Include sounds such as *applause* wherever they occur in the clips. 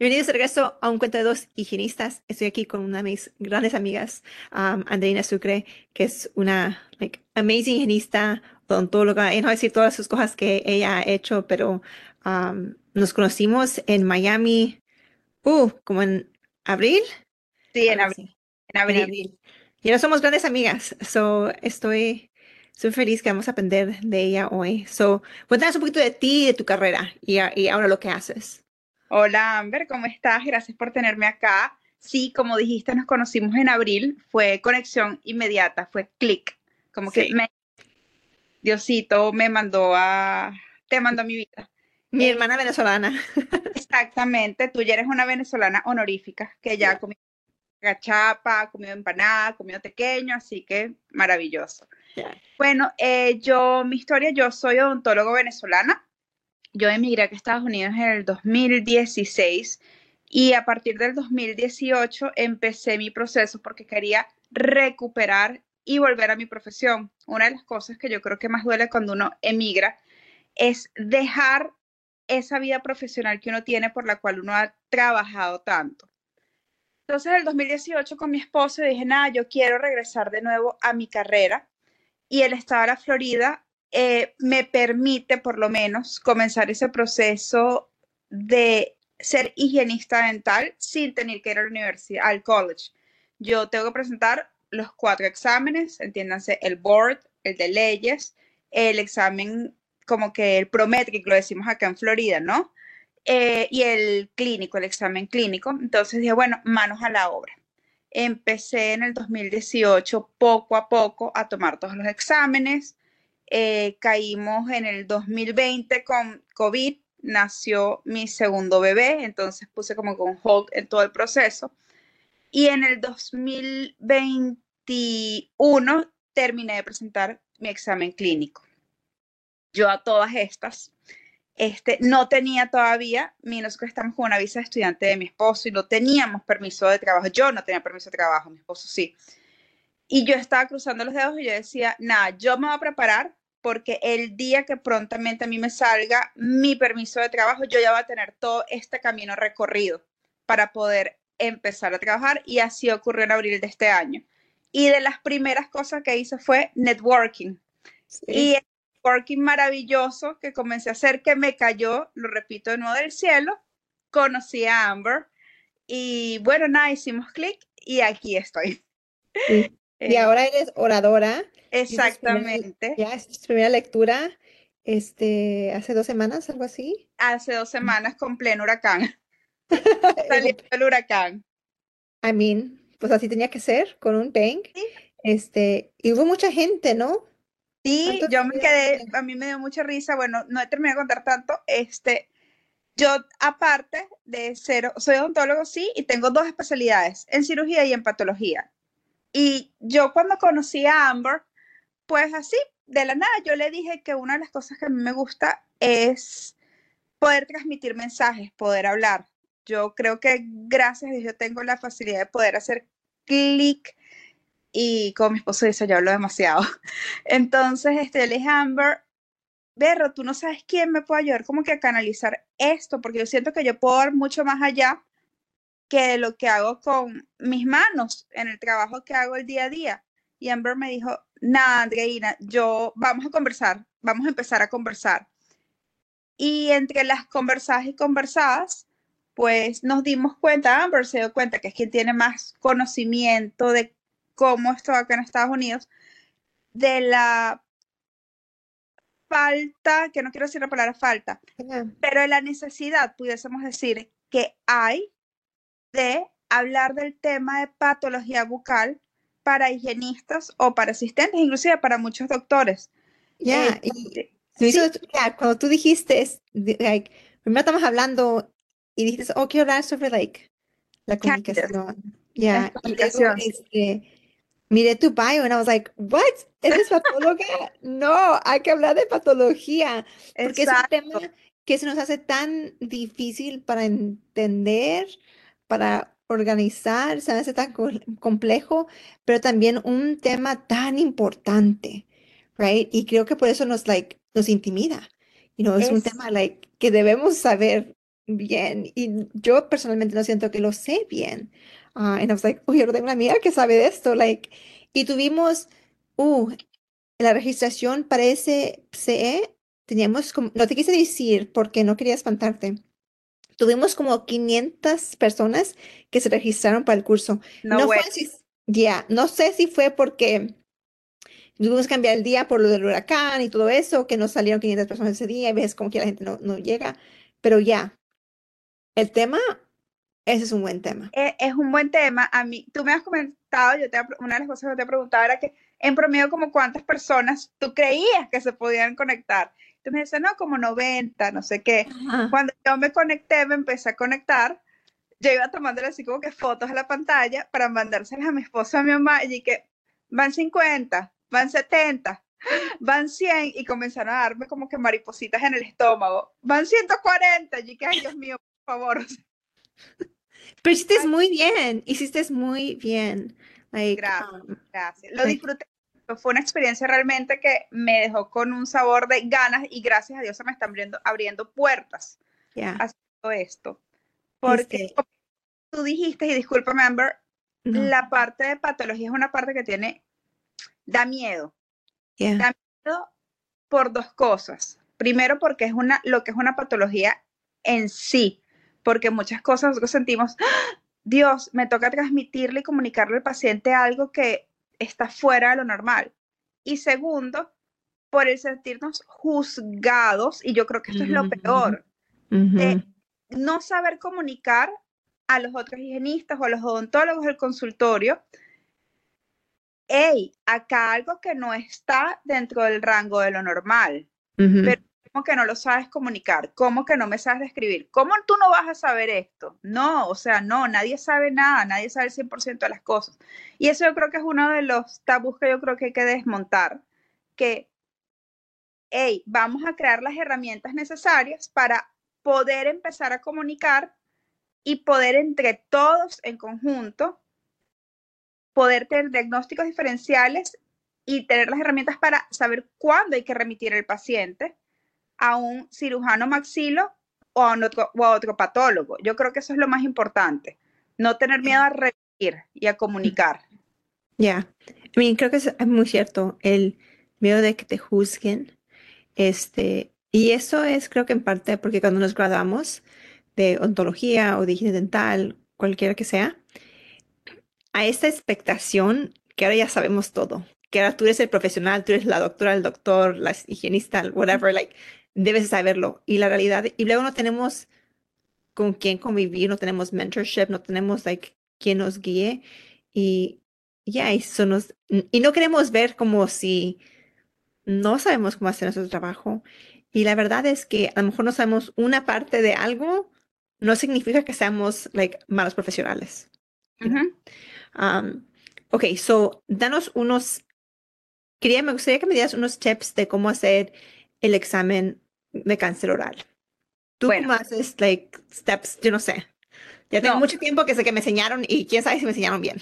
Bienvenidos de regreso a un cuento de dos higienistas. Estoy aquí con una de mis grandes amigas, um, Andreina Sucre, que es una like, amazing higienista, odontóloga. Y no voy a decir todas sus cosas que ella ha hecho, pero um, nos conocimos en Miami, uh, como en abril. Sí, en abril. En abril. Y ahora somos grandes amigas. So, estoy, estoy feliz que vamos a aprender de ella hoy. So, cuéntanos un poquito de ti de tu carrera y, y ahora lo que haces. Hola Amber, ¿cómo estás? Gracias por tenerme acá. Sí, como dijiste, nos conocimos en abril, fue conexión inmediata, fue clic, como que me, Diosito me mandó a, te mandó a mi vida. Mi eh, hermana venezolana. Exactamente, tú ya eres una venezolana honorífica, que ya ha comido gachapa, comido empanada, comido pequeño, así que maravilloso. Bueno, eh, yo, mi historia, yo soy odontólogo venezolana, yo emigré a Estados Unidos en el 2016 y a partir del 2018 empecé mi proceso porque quería recuperar y volver a mi profesión. Una de las cosas que yo creo que más duele cuando uno emigra es dejar esa vida profesional que uno tiene por la cual uno ha trabajado tanto. Entonces, en el 2018 con mi esposo dije, nada, yo quiero regresar de nuevo a mi carrera y el estado de la Florida eh, me permite por lo menos comenzar ese proceso de ser higienista dental sin tener que ir a la universidad, al college. Yo tengo que presentar los cuatro exámenes, entiéndanse, el board, el de leyes, el examen como que el prométrico, lo decimos acá en Florida, ¿no? Eh, y el clínico, el examen clínico. Entonces dije, bueno, manos a la obra. Empecé en el 2018 poco a poco a tomar todos los exámenes, eh, caímos en el 2020 con COVID, nació mi segundo bebé, entonces puse como con hold en todo el proceso. Y en el 2021 terminé de presentar mi examen clínico. Yo a todas estas, este, no tenía todavía, que estamos con una visa de estudiante de mi esposo y no teníamos permiso de trabajo. Yo no tenía permiso de trabajo, mi esposo sí. Y yo estaba cruzando los dedos y yo decía, nada, yo me voy a preparar porque el día que prontamente a mí me salga mi permiso de trabajo, yo ya voy a tener todo este camino recorrido para poder empezar a trabajar y así ocurrió en abril de este año. Y de las primeras cosas que hice fue networking. Y el networking maravilloso que comencé a hacer que me cayó, lo repito de nuevo del cielo, conocí a Amber y bueno, nada, hicimos clic y aquí estoy. Eh, ahora eres oradora. Exactamente. ya es tu primera lectura, este, hace dos semanas, algo así. Hace dos semanas con pleno huracán. *laughs* Salió el huracán. I mean, pues así tenía que ser, con un tank. Este, y hubo mucha gente, ¿no? Sí, yo me quedé, a mí me dio mucha risa, bueno, no he terminado de contar tanto, este, yo aparte de ser, soy odontólogo, sí, y tengo dos especialidades, en cirugía y en patología. Y yo cuando conocí a Amber, pues así, de la nada, yo le dije que una de las cosas que a mí me gusta es poder transmitir mensajes, poder hablar. Yo creo que gracias a Dios yo tengo la facilidad de poder hacer clic y como mi esposo dice, yo hablo demasiado. *laughs* Entonces, este, le dije, Amber, Berro, tú no sabes quién me puede ayudar como que a canalizar esto, porque yo siento que yo puedo dar mucho más allá que lo que hago con mis manos en el trabajo que hago el día a día. Y Amber me dijo, nada, Andreina, yo vamos a conversar, vamos a empezar a conversar. Y entre las conversadas y conversadas, pues nos dimos cuenta, Amber se dio cuenta que es quien tiene más conocimiento de cómo esto acá en Estados Unidos, de la falta, que no quiero decir la palabra falta, pero de la necesidad, pudiésemos decir, que hay de hablar del tema de patología bucal para higienistas o para asistentes, inclusive para muchos doctores. Ya, eh, cuando tú dijiste, primero estamos hablando y dices, oh, quiero hablar sobre like, la comunicación. Ya, y luego, este, miré tu bio y I was like, what? ¿Eres patóloga? *laughs* no, hay que hablar de patología. Porque es un tema que se nos hace tan difícil para entender, para organizar, se hace tan complejo, pero también un tema tan importante, right? Y creo que por eso nos, like, nos intimida. You know, es, un tema, like, que debemos saber bien. Y yo personalmente no siento que lo sé bien. Uh, and I was like, uy, yo tengo una amiga que sabe de esto, like, y tuvimos, uh, la registración para ese CE, teníamos como, no te quise decir porque no quería espantarte, tuvimos como 500 personas que se registraron para el curso. No, fue ya, no sé si fue porque tuvimos que cambiar el día por lo del huracán y todo eso, que nos salieron 500 personas ese día y ves como que la gente no, no llega, pero ya, el tema, ese es un buen tema. Es, es, un buen tema. A mí, tú me has comentado, yo te, una de las cosas que te he preguntado era que en promedio como cuántas personas tú creías que se podían conectar me dice, no, como 90, no sé qué. Cuando yo me conecté, me empecé a conectar, yo iba tomándole así como que fotos a la pantalla para mandárselas a mi esposa, a mi mamá, y que van 50, van 70, van 100, y comenzaron a darme como que maripositas en el estómago, van 140, y que, ay, Dios mío, por favor. Pero hiciste muy bien, hiciste muy bien. gracias, um, gracias. Lo disfruté fue una experiencia realmente que me dejó con un sabor de ganas y gracias a Dios se me están abriendo, abriendo puertas haciendo esto. Porque tú dijiste, y discúlpame Amber, la parte de patología es una parte que tiene, da miedo. Da miedo por dos cosas. Primero porque es una, lo que es una patología en sí, porque muchas cosas nosotros sentimos, ¡Ah! Dios, me toca transmitirle y comunicarle al paciente algo que está fuera de lo normal. Y segundo, por el sentirnos juzgados, y yo creo que esto es lo peor, de no saber comunicar a los otros higienistas o a los odontólogos del consultorio, hey, acá algo que no está dentro del rango de lo normal, pero ¿Cómo que no lo sabes comunicar? ¿Cómo que no me sabes describir? ¿Cómo tú no vas a saber esto? No, o sea, no, nadie sabe nada, nadie sabe el 100% de las cosas. Y eso yo creo que es uno de los tabús que yo creo que hay que desmontar, que, hey, vamos a crear las herramientas necesarias para poder empezar a comunicar y poder entre todos en conjunto, poder tener diagnósticos diferenciales y tener las herramientas para saber cuándo hay que remitir al paciente a un cirujano maxilo o a, otro, o a otro patólogo. Yo creo que eso es lo más importante. No tener miedo a repetir y a comunicar. Ya, creo que es, muy cierto, el miedo de que te juzguen. Este, y eso es, creo que en parte porque cuando nos graduamos de ontología o de higiene dental, cualquiera que sea, a esta expectación que ahora ya sabemos todo, que ahora tú eres el profesional, tú eres la doctora, el doctor, la higienista, whatever, like, debes saberlo. Y la realidad, y luego no tenemos con quién convivir, no tenemos mentorship, no tenemos like quien nos guíe y ya, eso nos, y no queremos ver como si no sabemos cómo hacer nuestro trabajo. Y la verdad es que a lo mejor no sabemos una parte de algo, no significa que seamos like malos profesionales. Um, ok, so danos unos, quería, me gustaría que me dieras unos tips de cómo hacer el examen de cáncer oral. ¿Tú cómo haces, like, steps? Yo no sé. Ya tengo mucho tiempo que sé que me enseñaron y quién sabe si me enseñaron bien.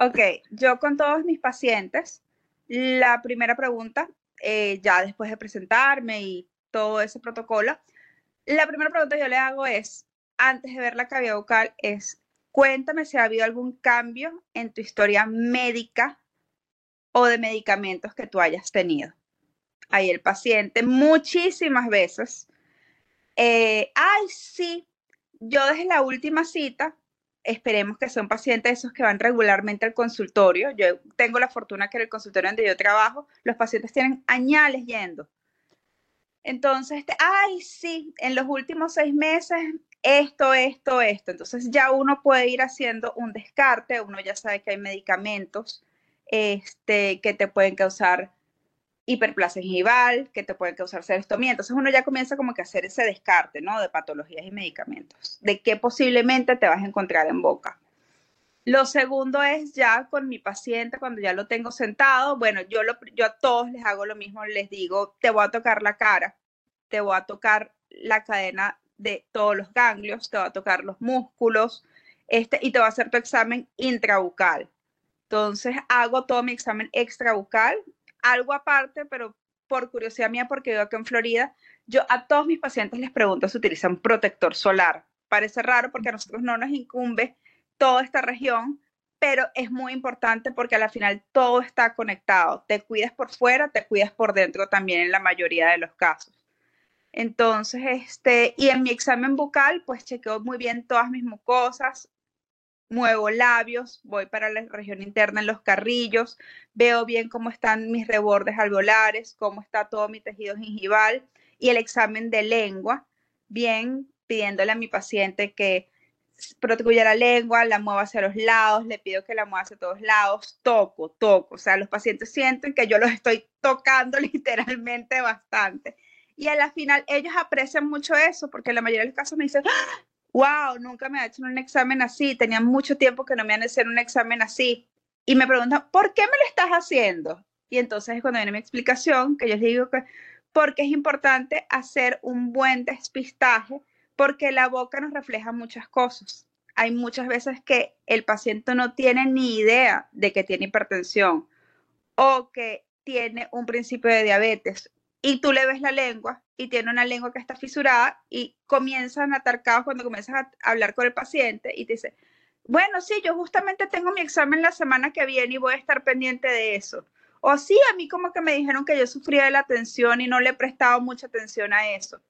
Ok, yo con todos mis pacientes, la primera pregunta, eh, ya después de presentarme y todo ese protocolo, la primera pregunta que yo le hago es, antes de ver la cavidad bucal, es, cuéntame si ha habido algún cambio en tu historia médica o de medicamentos que tú hayas tenido ahí el paciente muchísimas veces. Eh, ay, sí, yo desde la última cita, esperemos que sea un paciente de esos que van regularmente al consultorio. Yo tengo la fortuna que en el consultorio donde yo trabajo, los pacientes tienen añales yendo. Entonces, este, ay, sí, en los últimos seis meses, esto, esto, esto. Entonces ya uno puede ir haciendo un descarte, uno ya sabe que hay medicamentos este, que te pueden causar hiperplasia gingival, que te puede causar cerestomía. Entonces uno ya comienza como que a hacer ese descarte, ¿no? De patologías y medicamentos, de qué posiblemente te vas a encontrar en boca. Lo segundo es ya con mi paciente, cuando ya lo tengo sentado, bueno, yo, lo, yo a todos les hago lo mismo, les digo, te voy a tocar la cara, te voy a tocar la cadena de todos los ganglios, te voy a tocar los músculos, este, y te voy a hacer tu examen intrabucal. Entonces hago todo mi examen extrabucal, algo aparte, pero por curiosidad mía, porque vivo aquí en Florida, yo a todos mis pacientes les pregunto si utilizan protector solar. Parece raro porque a nosotros no nos incumbe toda esta región, pero es muy importante porque al final todo está conectado. Te cuidas por fuera, te cuidas por dentro también en la mayoría de los casos. Entonces, este, y en mi examen bucal, pues chequeo muy bien todas mis mucosas, muevo labios, voy para la región interna en los carrillos, veo bien cómo están mis rebordes alveolares, cómo está todo mi tejido gingival y el examen de lengua, bien pidiéndole a mi paciente que proteja la lengua, la mueva hacia los lados, le pido que la mueva hacia todos lados, toco, toco, o sea, los pacientes sienten que yo los estoy tocando *laughs* literalmente bastante. Y a la final ellos aprecian mucho eso, porque en la mayoría de los casos me dicen, wow, nunca me ha hecho un examen así, tenía mucho tiempo que no me han hecho un examen así. Y me preguntan, ¿por qué me lo estás haciendo? Y entonces es cuando viene mi explicación, que yo les digo que porque es importante hacer un buen despistaje, porque la boca nos refleja muchas cosas. Hay muchas veces que el paciente no tiene ni idea de que tiene hipertensión o que tiene un principio de diabetes y tú le ves la lengua y tiene una lengua que está fisurada y comienzan a atar cuando comienzas a hablar con el paciente y te dice, bueno, sí, yo justamente tengo mi examen la semana que viene y voy a estar pendiente de eso. O sí, a mí como que me dijeron que yo sufría de la atención y no le he prestado mucha atención a eso.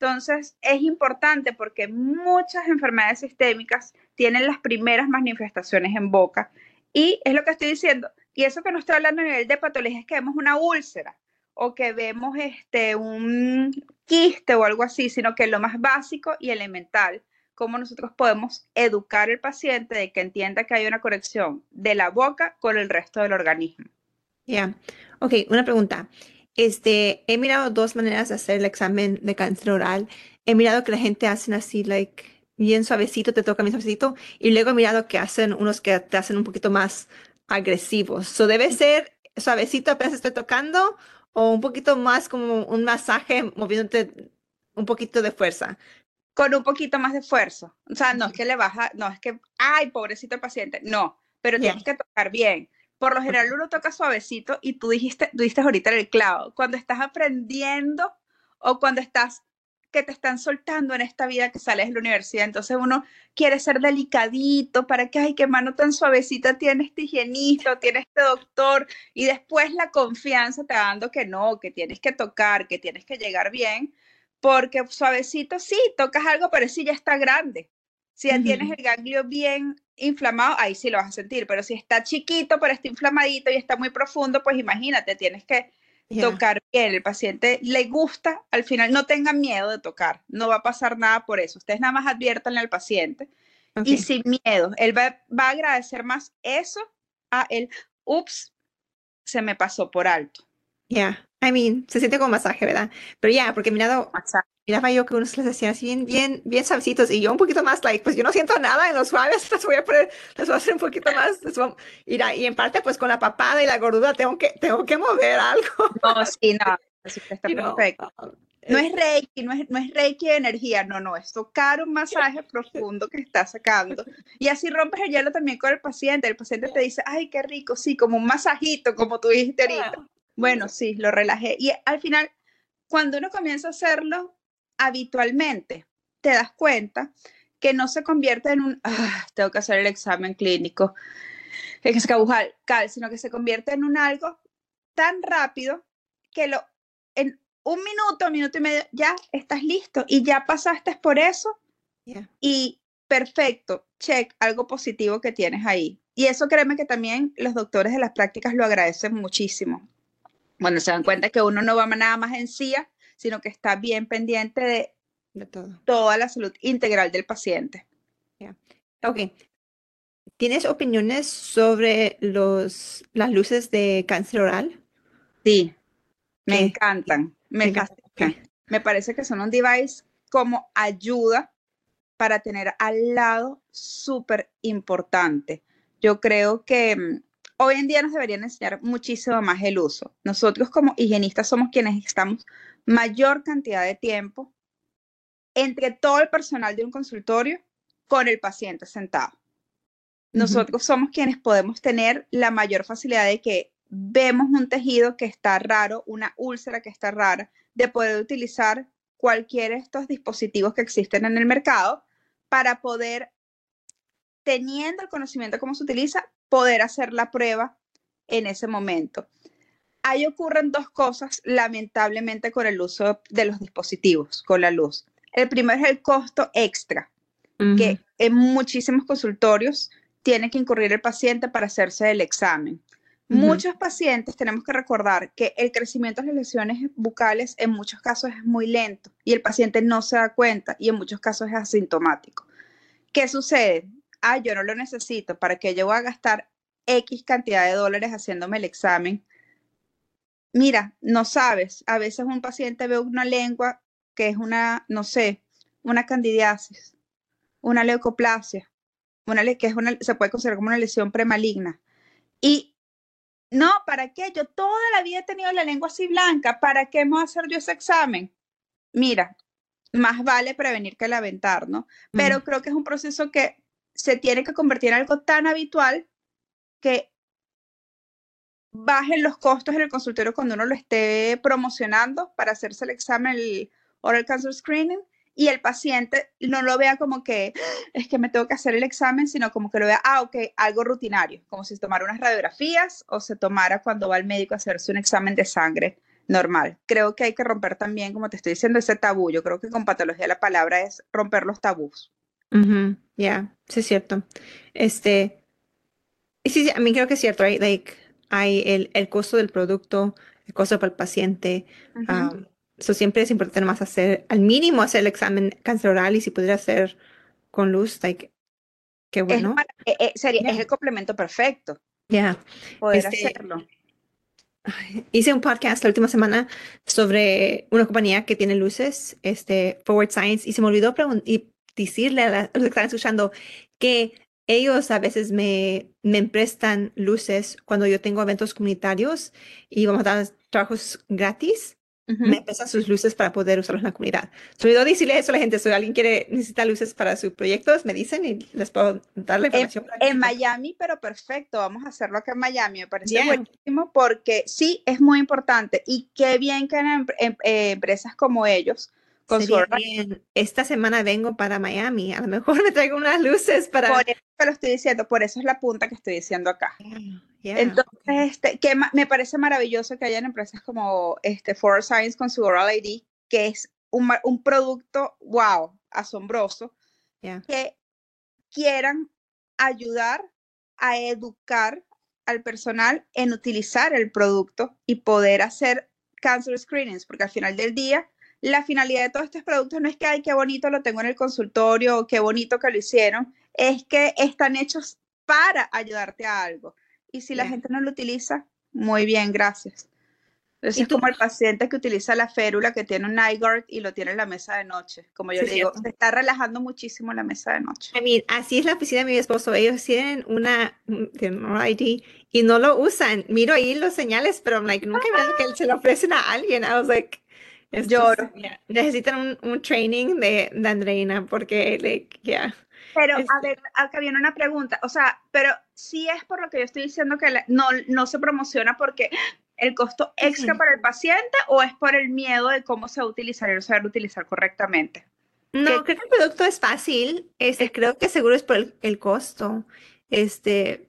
Entonces, es importante porque muchas enfermedades sistémicas tienen las primeras manifestaciones en boca y es lo que estoy diciendo. Y eso que no estoy hablando a nivel de patología es que vemos una úlcera o que vemos este, un quiste o algo así, sino que lo más básico y elemental, cómo nosotros podemos educar al paciente de que entienda que hay una conexión de la boca con el resto del organismo. Ya, ok, una pregunta. Este, he mirado dos maneras de hacer el examen de cáncer oral. He mirado que la gente hace así, like, bien suavecito, te toca bien suavecito, y luego he mirado que hacen unos que te hacen un poquito más agresivos. So, debe ser suavecito apenas estoy tocando, o un poquito más como un masaje moviéndote un poquito de fuerza. Con un poquito más de esfuerzo. O sea, no es que le baja, no es que, ay, pobrecito el paciente, no, pero tienes que tocar bien. Por lo general uno toca suavecito y tú dijiste, tú dijiste ahorita el clavo. Cuando estás aprendiendo o cuando estás que te están soltando en esta vida que sales de la universidad. Entonces uno quiere ser delicadito para que, ay, qué mano tan suavecita tiene este higienista, tiene este doctor, y después la confianza te va dando que no, que tienes que tocar, que tienes que llegar bien, porque suavecito sí, tocas algo, pero sí ya está grande. Si ya tienes el ganglio bien inflamado, ahí sí lo vas a sentir, pero si está chiquito, pero está inflamadito y está muy profundo, pues imagínate, tienes que tocar bien. El paciente le gusta, al final no tengan miedo de tocar, no va a pasar nada por eso. Ustedes nada más adviertan al paciente y sin miedo. Él va, a agradecer más eso a él, ups, se me pasó por alto. Ya, I mean, se siente como masaje, ¿verdad? Pero ya, porque mirado, miraba yo que unos les hacían así bien, bien, bien suavecitos y yo un poquito más, like, pues yo no siento nada en los suaves, *laughs* les voy a poner, les voy a hacer un poquito más, y, y en parte pues con la papada y la gordura tengo que, tengo que mover algo. No, sí, no, está *laughs* perfecto. No es reiki, no es, no es reiki de energía, no, no, es tocar un masaje *laughs* profundo que está sacando. Y así rompes el hielo también con el paciente. El paciente te dice, ay, qué rico, sí, como un masajito, como tú dijiste ahorita. Bueno, sí, lo relajé. Y al final, cuando uno comienza a hacerlo, habitualmente te das cuenta que no se convierte en un, ah, tengo que hacer el examen clínico, es escabujal, cal, sino que se convierte en un algo tan rápido que lo, en un minuto, minuto y medio, ya estás listo y ya pasaste por eso y perfecto, check, algo positivo que tienes ahí. Y eso créeme que también los doctores de las prácticas lo agradecen muchísimo. Cuando se dan cuenta que uno no va nada más en sí, sino que está bien pendiente de, todo. toda la salud integral del paciente. Ok. ¿Tienes opiniones sobre los, las luces de cáncer oral? Sí. Me encantan, me fascinan. Me parece que son un device como ayuda para tener al lado súper importante. Yo creo que mm, hoy en día nos deberían enseñar muchísimo más el uso. Nosotros como higienistas somos quienes estamos mayor cantidad de tiempo entre todo el personal de un consultorio con el paciente sentado. Nosotros somos quienes podemos tener la mayor facilidad de que vemos un tejido que está raro, una úlcera que está rara, de poder utilizar cualquiera de estos dispositivos que existen en el mercado para poder, teniendo el conocimiento de cómo se utiliza, poder hacer la prueba en ese momento. Ahí ocurren dos cosas, lamentablemente, con el uso de los dispositivos, con la luz. El primero es el costo extra, que en muchísimos consultorios tiene que incurrir el paciente para hacerse el examen. Muchos pacientes tenemos que recordar que el crecimiento de las lesiones bucales en muchos casos es muy lento y el paciente no se da cuenta y en muchos casos es asintomático. ¿Qué sucede? Ah, yo no lo necesito, ¿para que yo voy a gastar X cantidad de dólares haciéndome el examen? Mira, no sabes, a veces un paciente ve una lengua que es una, no sé, una candidiasis, una leucoplasia, una, que es una, se puede considerar como una lesión premaligna. Y no, ¿para qué? Yo toda la vida he tenido la lengua así blanca, ¿para qué me voy a hacer yo ese examen? Mira, más vale prevenir que lamentar, ¿no? Pero creo que es un proceso que se tiene que convertir en algo tan habitual que bajen los costos en el consultorio cuando uno lo esté promocionando para hacerse el examen, el oral cancer screening, y el paciente no lo vea como que es que me tengo que hacer el examen, sino como que lo vea, ah, ok, algo rutinario, como si tomara unas radiografías o se tomara cuando va al médico a hacerse un examen de sangre normal. Creo que hay que romper también, como te estoy diciendo, ese tabú. Yo creo que con patología la palabra es romper los tabús. Ya, sí es cierto. Este, sí, a mí creo que es cierto, right? Like, hay el, el costo del producto, el costo para el paciente, eso siempre es importante más hacer, al mínimo hacer el examen cáncer oral y si pudiera hacer con luz, like, qué bueno. Es, eh, eh, sería, es el complemento perfecto. Ya. Poder este, hacerlo. Hice un podcast la última semana sobre una compañía que tiene luces, este, Forward Science, y se me olvidó y decirle a, los que están escuchando que ellos a veces me, me prestan luces cuando yo tengo eventos comunitarios y vamos a dar trabajos gratis me empiezan sus luces para poder usarlos en la comunidad. Se olvidó decirle eso a la gente. Si alguien quiere, necesita luces para sus proyectos, me dicen y les puedo dar la información. En, Miami, pero perfecto. Vamos a hacerlo acá en Miami. Me parece buenísimo porque sí, es muy importante. Y qué bien que en, em, eh, empresas como ellos esta semana vengo para Miami. A lo mejor me traigo unas luces para. Por eso lo estoy diciendo, por eso es la punta que estoy diciendo acá. Entonces, este, que me parece maravilloso que hayan empresas como este For Science con su Oral ID, que es un, un producto, wow, asombroso, que quieran ayudar a educar al personal en utilizar el producto y poder hacer cancer screenings, porque al final del día la finalidad de todos estos productos no es que, ay, qué bonito lo tengo en el consultorio o qué bonito que lo hicieron, es que están hechos para ayudarte a algo. Y si la gente no lo utiliza, muy bien, gracias. Entonces es como el paciente que utiliza la férula que tiene un guard y lo tiene en la mesa de noche. Como yo digo, se está relajando muchísimo la mesa de noche. así es la oficina de mi esposo. Ellos tienen una, tienen ID y no lo usan. Miro ahí los señales, pero like, nunca veo que se lo ofrecen a alguien. I was like, Lloro. necesitan un, training de, de, Andreina porque, ya. Pero, a ver, acá viene una pregunta. O sea, pero sí es por lo que yo estoy diciendo que no, no se promociona porque el costo extra para el paciente o es por el miedo de cómo se va a utilizar y no saber utilizar correctamente. No, creo que el producto es fácil. Este, creo que seguro es por el, el costo. Este,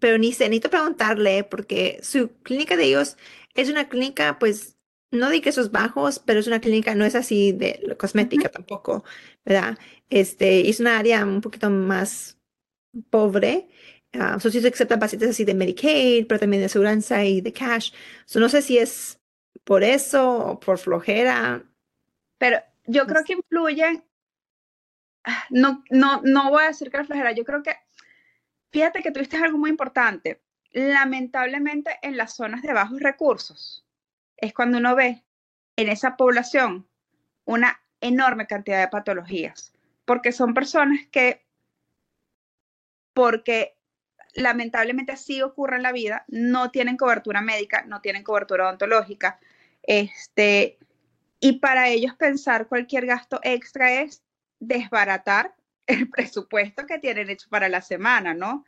pero ni sé, necesito preguntarle porque su clínica de ellos es una clínica, pues, no di que esos bajos, pero es una clínica, no es así de cosmética tampoco, ¿verdad? Este, es una área un poquito más pobre. Uh, so, sí se aceptan pacientes así de Medicaid, pero también de aseguranza y de cash. So, no sé si es por eso o por flojera. Pero yo creo que influye. No, no, no voy a decir que la flojera. Yo creo que, fíjate que tuviste algo muy importante. Lamentablemente en las zonas de bajos recursos, es cuando uno ve en esa población una enorme cantidad de patologías, porque son personas que, porque lamentablemente así ocurre en la vida, no tienen cobertura médica, no tienen cobertura odontológica, este, y para ellos pensar cualquier gasto extra es desbaratar el *laughs* presupuesto que tienen hecho para la semana, ¿no?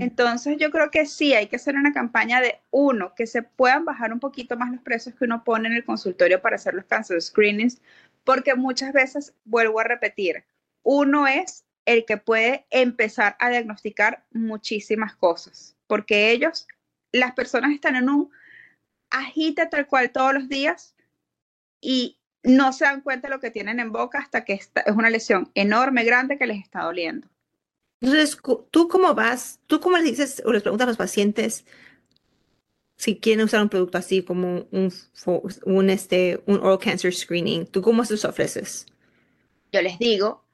Entonces yo creo que sí, hay que hacer una campaña de uno, que se puedan bajar un poquito más los precios que uno pone en el consultorio para hacer los cancer screenings, porque muchas veces, vuelvo a repetir, uno es el que puede empezar a diagnosticar muchísimas cosas, porque ellos, las personas están en un agita tal cual todos los días y no se dan cuenta de lo que tienen en boca hasta que es una lesión enorme, grande que les está doliendo. Entonces, ¿tú cómo vas? ¿Tú cómo le dices o les preguntas a los pacientes si quieren usar un producto así como un, un, este, un oral cancer screening? ¿Tú cómo se los ofreces? Yo les digo,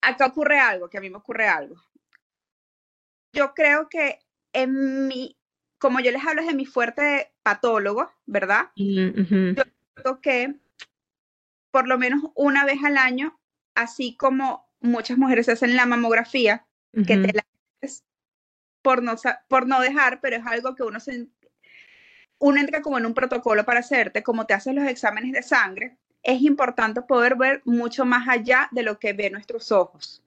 acá ocurre algo, que a mí me ocurre algo. Yo creo que en mi, como yo les hablo de mi fuerte patólogo, ¿verdad? Yo creo que por lo menos una vez al año, así como muchas mujeres hacen la mamografía, que te la haces por no, por no dejar, pero es algo que uno se, uno entra como en un protocolo para hacerte, como te haces los exámenes de sangre, es importante poder ver mucho más allá de lo que ve nuestros ojos.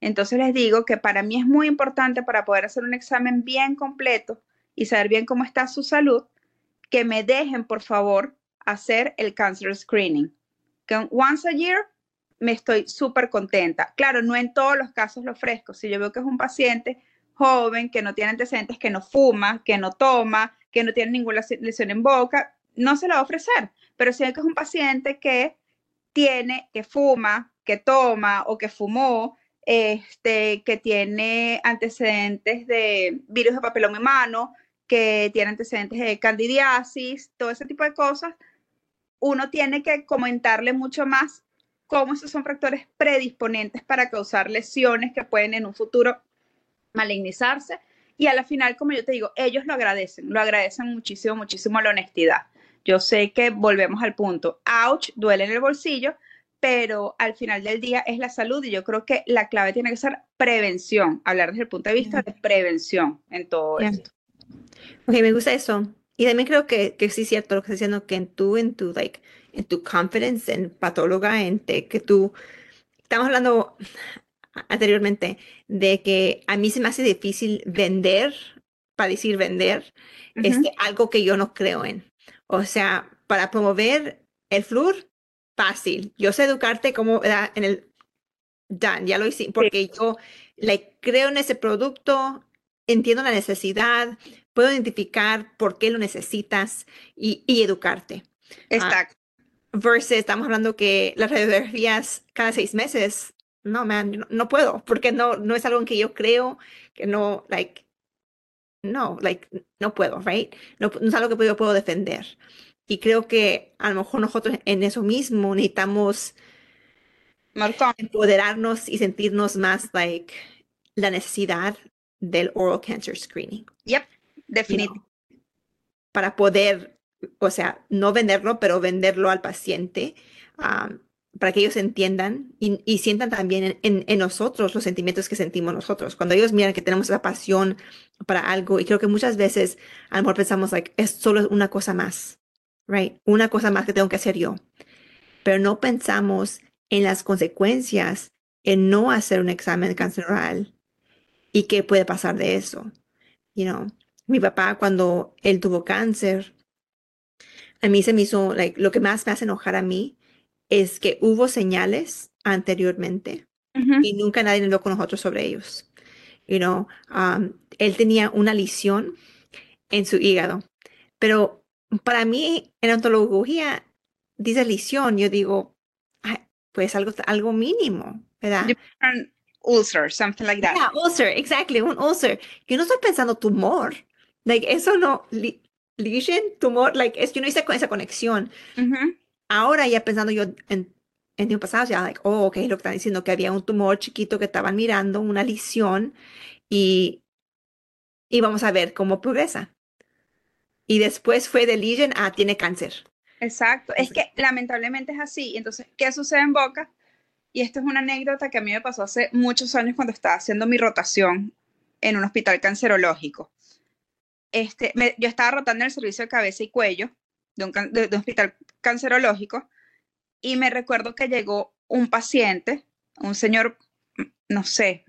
Entonces les digo que para mí es muy importante para poder hacer un examen bien completo, y saber bien cómo está su salud, que me dejen, por favor, hacer el cancer screening. Que once a year me estoy súper contenta. Claro, no en todos los casos lo ofrezco. Si yo veo que es un paciente joven, que no tiene antecedentes, que no fuma, que no toma, que no tiene ninguna lesión en boca, no se lo va a ofrecer. Pero si veo que es un paciente que tiene, que fuma, que toma o que fumó, este, que tiene antecedentes de virus de papiloma humano, que tiene antecedentes de candidiasis, todo ese tipo de cosas, uno tiene que comentarle mucho más cómo esos son factores predisponentes para causar lesiones que pueden en un futuro malignizarse. Y a la final, como yo te digo, ellos lo agradecen, lo agradecen muchísimo, muchísimo la honestidad. Yo sé que volvemos al punto, ouch, duele en el bolsillo, pero al final del día es la salud y yo creo que la clave tiene que ser prevención, hablar desde el punto de vista de prevención en todo esto. Ok, me gusta eso. Y también creo que, que sí es cierto lo que estás diciendo, que en tu, en tu, like, en tu confidence, en patóloga, en que tú, estamos hablando anteriormente de que a mí se me hace difícil vender, para decir vender, este, algo que yo no creo en. O sea, para promover el flúor, fácil. Yo sé educarte como en el done, ya lo hice, porque yo like, creo en ese producto, entiendo la necesidad, puedo identificar por qué lo necesitas y, educarte. Ah, Exacto. Versus estamos hablando que las radiografías cada seis meses, no, man, no, puedo, porque no, no es algo en que yo creo, que no, like, no, like, no puedo, right? No, es algo que yo puedo defender. Y creo que a lo mejor nosotros en eso mismo necesitamos empoderarnos y sentirnos más, like, la necesidad del oral cancer screening. Yep. Definitivamente. para poder, o sea, no venderlo, pero venderlo al paciente, para que ellos entiendan y, sientan también en, nosotros los sentimientos que sentimos nosotros. Cuando ellos miran que tenemos esa pasión para algo, y creo que muchas veces a lo pensamos, like, es solo una cosa más, right? Una cosa más que tengo que hacer yo. Pero no pensamos en las consecuencias en no hacer un examen oral y qué puede pasar de eso. You know, mi papá cuando él tuvo cáncer, a mí se me hizo, like, lo que más me hace enojar a mí es que hubo señales anteriormente y nunca nadie habló con nosotros sobre ellos. You know, um, él tenía una lesión en su hígado, pero para mí en ontología dice lesión, yo digo, pues algo, algo mínimo, ¿verdad? ulcer, something like that. Yeah, ulcer, exactly, un ulcer. Yo no estoy pensando tumor. Like, eso no, lesion, tumor, like, es, yo no hice esa conexión. Ahora ya pensando yo en, en tiempo pasado, ya, like, oh, ok, lo que están diciendo, que había un tumor chiquito que estaban mirando, una lesión, y, y vamos a ver cómo progresa. y después fue de Legion a tiene cáncer. Exacto, es que lamentablemente es así. Entonces, ¿qué sucede en Boca? Y esto es una anécdota que a mí me pasó hace muchos años cuando estaba haciendo mi rotación en un hospital cancerológico. Este, yo estaba rotando en el servicio de cabeza y cuello de un, de un hospital cancerológico y me recuerdo que llegó un paciente, un señor, no sé,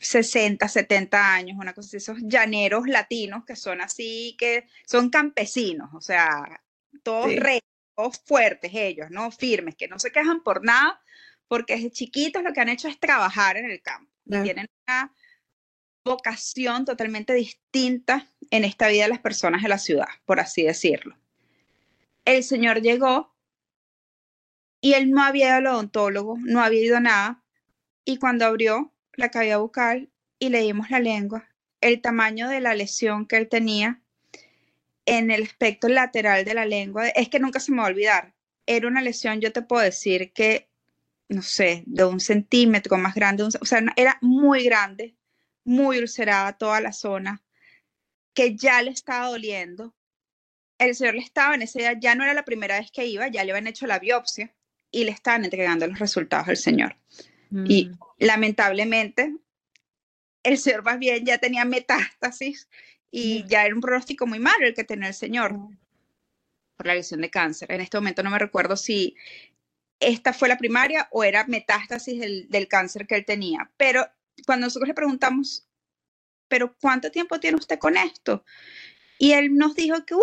60, 70 años, una cosa así, esos llaneros latinos que son así, que son campesinos, o sea, todos todos fuertes ellos, ¿no? Firmes, que no se quejan por nada, porque desde chiquitos lo que han hecho es trabajar en el campo. Y tienen una vocación totalmente distinta en esta vida de las personas de la ciudad, por así decirlo. El señor llegó y él no había ido al odontólogo, no había ido nada, y cuando abrió la cavidad bucal y le dimos la lengua, el tamaño de la lesión que él tenía en el aspecto lateral de la lengua, es que nunca se me va a olvidar. Era una lesión, yo te puedo decir que, no sé, de un centímetro más grande, o sea, era muy grande, muy ulcerada toda la zona, que ya le estaba doliendo. El señor le estaba en ese día, ya no era la primera vez que iba, ya le habían hecho la biopsia y le estaban entregando los resultados al señor. Y mm. lamentablemente, el señor más bien ya tenía metástasis y ya era un pronóstico muy malo el que tenía el señor por la lesión de cáncer. En este momento no me recuerdo si esta fue la primaria o era metástasis del, cáncer que él tenía. Pero cuando nosotros le preguntamos, ¿pero cuánto tiempo tiene usted con esto? Y él nos dijo que,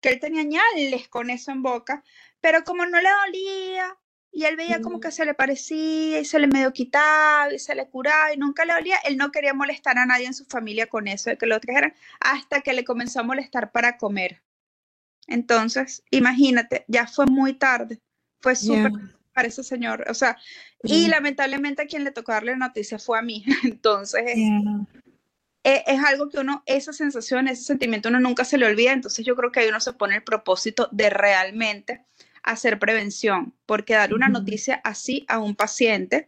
que él tenía ñales con eso en boca, pero como no le dolía, y él veía como que se le parecía y se le medio quitaba y se le curaba y nunca le dolía. Él no quería molestar a nadie en su familia con eso, de que lo trajeran, hasta que le comenzó a molestar para comer. Entonces, imagínate, ya fue muy tarde. Fue súper para ese señor. O sea, y lamentablemente a quien le tocó darle la noticia fue a mí. *laughs* Entonces, e, es, algo que uno, esa sensación, ese sentimiento, uno nunca se le olvida. Entonces, yo creo que ahí uno se pone el propósito de realmente hacer prevención, porque dar una noticia así a un paciente,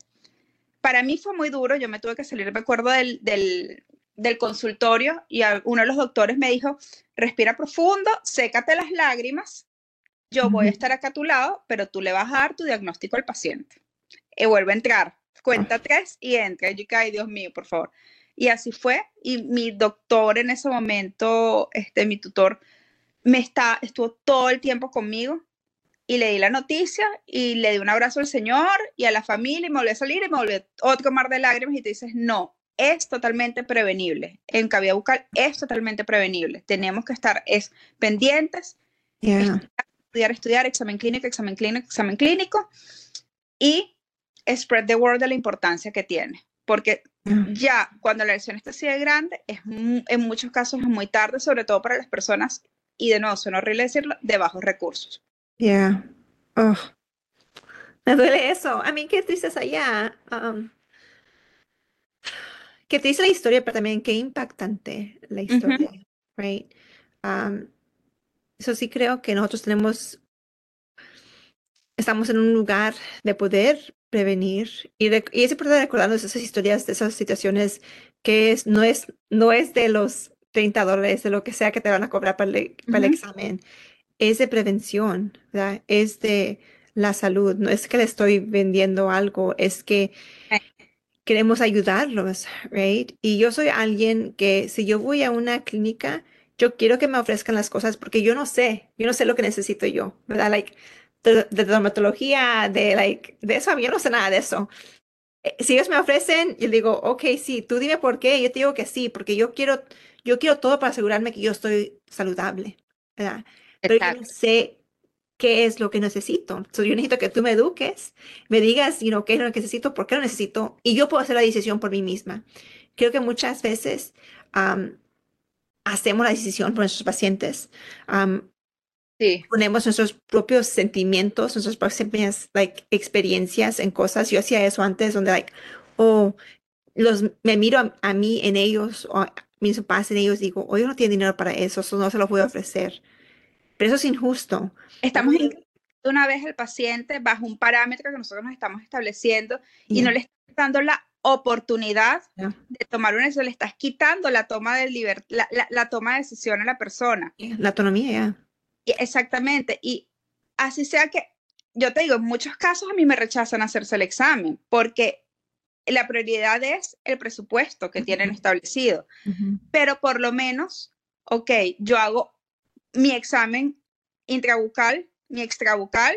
para mí fue muy duro, yo me tuve que salir, me acuerdo del, del, consultorio y uno de los doctores me dijo, respira profundo, sécate las lágrimas, yo voy a estar acá a tu lado, pero tú le vas a dar tu diagnóstico al paciente. Y vuelve a entrar, cuenta tres y entra. Y yo ay Dios mío, por favor. Y así fue. Y mi doctor en ese momento, este, mi tutor, me está, estuvo todo el tiempo conmigo y le di la noticia y le di un abrazo al Señor y a la familia y me volví a salir y me volví otro mar de lágrimas y te dices, no, es totalmente prevenible. En cavidad bucal es totalmente prevenible. Tenemos que estar es, pendientes, estudiar, estudiar, examen clínico, examen clínico, examen clínico y spread the word de la importancia que tiene. Porque ya cuando la lesión está así de grande, es en muchos casos es muy tarde, sobre todo para las personas, y de nuevo, suena horrible decirlo, de bajos recursos. Yeah. Oh. Me duele eso. A mí, qué triste es allá. Um, qué triste la historia, pero también qué impactante la historia. Right? Um, eso sí creo que nosotros tenemos, estamos en un lugar de poder prevenir y, y es importante recordarnos esas historias, de esas situaciones que es, no, es, no es de los 30 dólares, de lo que sea que te van a cobrar para el, para el examen es de prevención, ¿verdad? Es de la salud, no es que le estoy vendiendo algo, es que queremos ayudarlos, right? Y yo soy alguien que si yo voy a una clínica, yo quiero que me ofrezcan las cosas porque yo no sé, yo no sé lo que necesito yo, ¿verdad? Like, de, dermatología, de, like, de eso, yo no sé nada de eso. Eh, si ellos me ofrecen, yo digo, ok, sí, tú dime por qué, yo te digo que sí, porque yo quiero, yo quiero todo para asegurarme que yo estoy saludable, ¿verdad? pero yo no sé qué es lo que necesito. yo necesito que tú me eduques, me digas, you know, qué es lo que necesito, por qué lo necesito, y yo puedo hacer la decisión por mí misma. Creo que muchas veces hacemos la decisión por nuestros pacientes. sí. Ponemos nuestros propios sentimientos, nuestras propias like, experiencias en cosas. Yo hacía eso antes, donde, like, oh, los, me miro a, mí en ellos, o papás en ellos, digo, oh, yo no tengo dinero para eso, eso no se lo voy a ofrecer. Pero eso es injusto. Estamos una vez al paciente bajo un parámetro que nosotros nos estamos estableciendo y no le estás dando la oportunidad de tomar una decisión, le estás quitando la toma de la, la, toma de decisión a la persona. La autonomía, ya. Exactamente. Y así sea que, yo te digo, en muchos casos a mí me rechazan hacerse el examen porque la prioridad es el presupuesto que tienen establecido. Pero por lo menos, ok, yo hago mi examen intrabucal, mi extrabucal,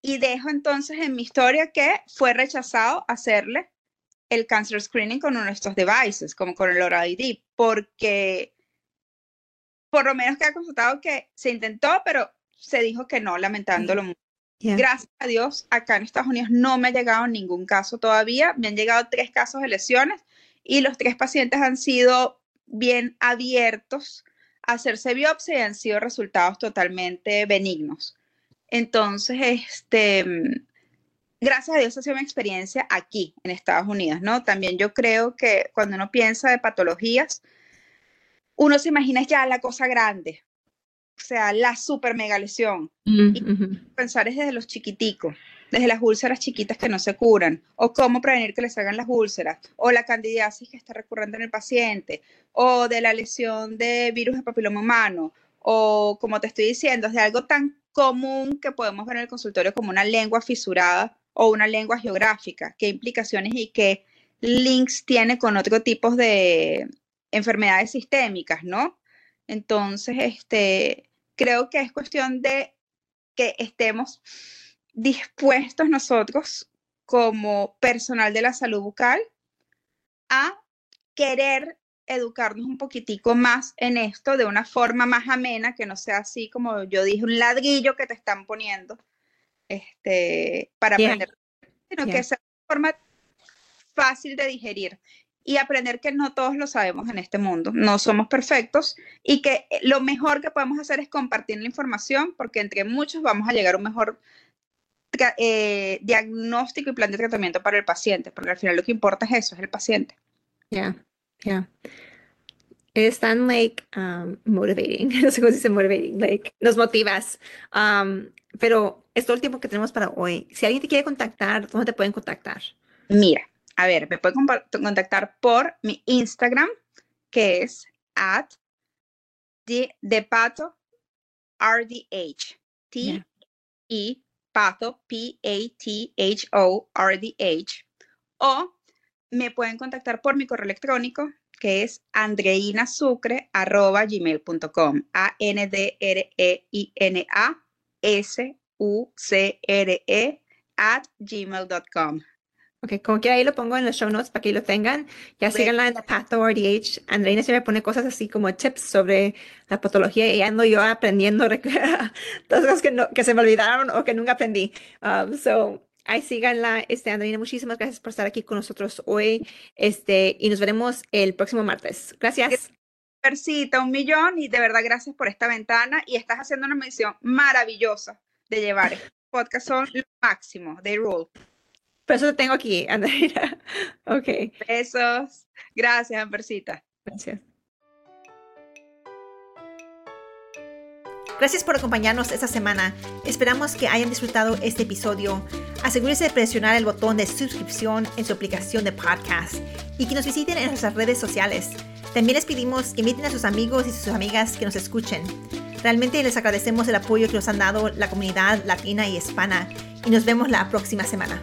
y dejo entonces en mi historia que fue rechazado hacerle el cancer screening con uno de estos devices, como con el Oral ID, porque por lo menos que ha consultado que se intentó, pero se dijo que no, lamentándolo mucho. Gracias a Dios, acá en Estados Unidos no me ha llegado ningún caso todavía. Me han llegado tres casos de lesiones y los tres pacientes han sido bien abiertos a hacerse biopsia y han sido resultados totalmente benignos. Entonces, este, gracias a Dios ha sido una experiencia aquí en Estados Unidos, ¿no? También yo creo que cuando uno piensa de patologías, uno se imagina ya la cosa grande, o sea, la super mega lesión. y pensar es desde los chiquiticos, desde las úlceras chiquitas que no se curan, o cómo prevenir que le salgan las úlceras, o la candidiasis que está recurrente en el paciente, o de la lesión de virus de papiloma humano, o como te estoy diciendo, de algo tan común que podemos ver en el consultorio como una lengua fisurada o una lengua geográfica, qué implicaciones y qué links tiene con otro tipo de enfermedades sistémicas, ¿no? Entonces, este, creo que es cuestión de que estemos dispuestos nosotros como personal de la salud bucal a querer educarnos un poquitico más en esto de una forma más amena, que no sea así como yo dije, un ladrillo que te están poniendo este, para aprender, sino que sea una forma fácil de digerir y aprender que no todos lo sabemos en este mundo, no somos perfectos y que eh, lo mejor que podemos hacer es compartir la información porque entre muchos vamos a llegar a un mejor eh, diagnóstico y plan de tratamiento para el paciente, porque al final lo que importa es eso, es el paciente. Ya, ya. Es tan, like, um, motivating, *laughs* no sé cómo se dice motivating, like, nos motivas. Um, pero es todo el tiempo que tenemos para hoy. Si alguien te quiere contactar, ¿dónde te pueden contactar? Mira, a ver, me pueden contactar por mi Instagram, que es at de, pato RDH. T E pato P A T H O R D H. O me pueden contactar por mi correo electrónico, que es andreinasucre.gmail.com. A-N-D-R-E-I-N-A-S-U-C-R-E at gmail.com. Ok, como que ahí lo pongo en los show notes para que lo tengan. Ya síganla en The Path RDH. Andreina siempre pone cosas así como tips sobre la patología y ando yo aprendiendo *laughs* todas cosas que, no, que se me olvidaron o que nunca aprendí. Um, so, ahí síganla. Este, Andreina, muchísimas gracias por estar aquí con nosotros hoy. Este, y nos veremos el próximo martes. Gracias. Persita, un millón y de verdad gracias por esta ventana y estás haciendo una misión maravillosa de llevar. Este podcast son lo máximo, they rule. Por eso te tengo aquí, *laughs* Andrea. ok. Besos. Gracias, Ambercita. Gracias. Gracias por acompañarnos esta semana. Esperamos que hayan disfrutado este episodio. Asegúrese de presionar el botón de suscripción en su aplicación de podcast y que nos visiten en nuestras redes sociales. También les pedimos que inviten a sus amigos y sus amigas que nos escuchen. Realmente les agradecemos el apoyo que nos han dado la comunidad latina y hispana y nos vemos la próxima semana.